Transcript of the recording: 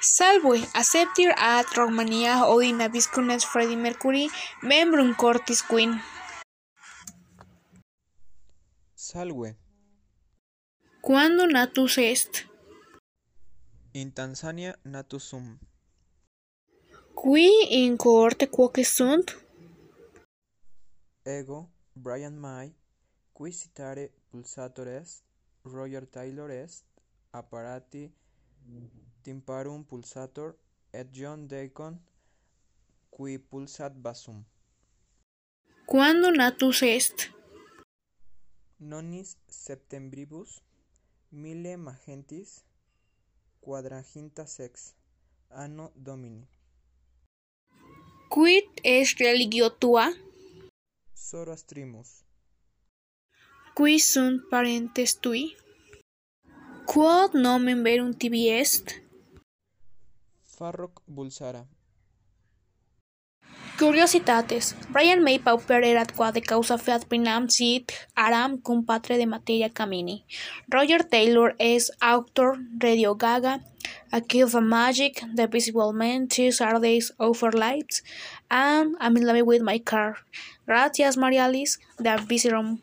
Salve, acceptir ad Romania Odin Viscones Freddie Mercury, membrum Cortis Queen. Salve. Quando natus est? In Tanzania natus sum. Qui in cohorte quoque sunt? Ego, Brian May, qui citare pulsator est, Roger Taylor est, apparati tymparum pulsator, et John Deacon, qui pulsat basum. Quando natus est? Nonis septembribus, mille magentis, quadraginta sex, anno Domini. Quid est religio tua? Zoroastrimus. Qui sunt parentes tui? Quod nomen verum tibi est? Farroc Bulsara. Curiositates. Brian May pauper erat qua de causa feat prinam sit aram cum patre de materia camini. Roger Taylor es autor Radio Gaga, A Kill of Magic, The Visible Man, Two Saturdays Over Lights, and I'm in love with my car. Gracias, Marialis, the Visirom.